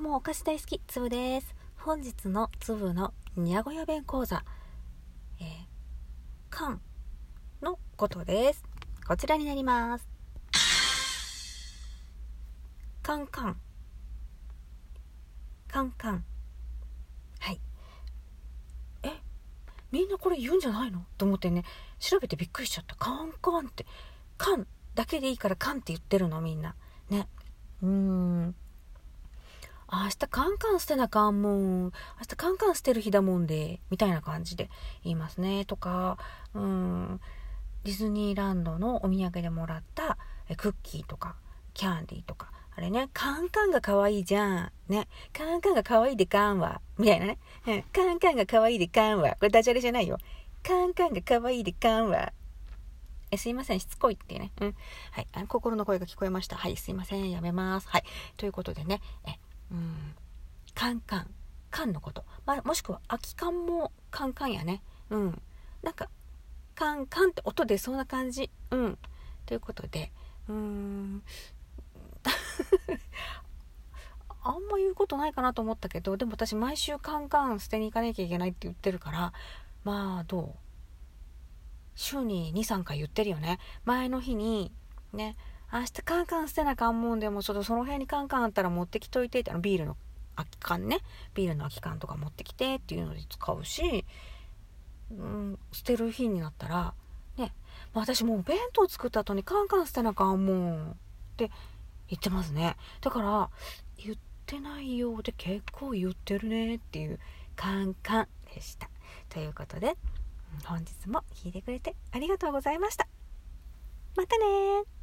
うもお菓子大好き。つぶです。本日のつぶのにゃごや弁講座。えー、かんのことです。こちらになります。カンカンカンカンはい。えみんなこれ言うんじゃないの？と思ってね。調べてびっくりしちゃった。カンカンって。カンだけでいいからカンって言ってるのみんな。ね。うーん。明日カンカン捨てなかんもん。明日カンカン捨てる日だもんで、みたいな感じで言いますね。とか、うん、ディズニーランドのお土産でもらったクッキーとか、キャンディーとか、あれね、カンカンが可愛いじゃん。ね。カンカンが可愛いでカンは。みたいなね。カンカンが可愛いでカンは。これダジャレじゃないよ。カンカンが可愛いでカンは。え、すいません、しつこいってね。うん。はい。心の声が聞こえました。はい、すいません、やめます。はい。ということでね、え、うん、カンカン。カンのこと、まあ、もしくは空き缶もカンカンやね。うん。なんかカンカンって音出そうな感じ。うん。ということで。うーん。あんま言うことないかなと思ったけどでも私毎週カンカン捨てに行かなきゃいけないって言ってるからまあどう？週に23回言ってるよね。前の日にね明日カンカン捨てなあかんもんでもちょっとその辺にカンカンあったら持ってきといてってあのビールの空き缶ね。ビールの空き缶とか持ってきてっていうので使うし、うん、捨てる日になったらね、まあ、私もう弁当作った後にカンカン捨てなあかんもんって言ってますね。だから言ってないようで結構言ってるねっていうカンカンでした。ということで本日も聞いてくれてありがとうございました。またね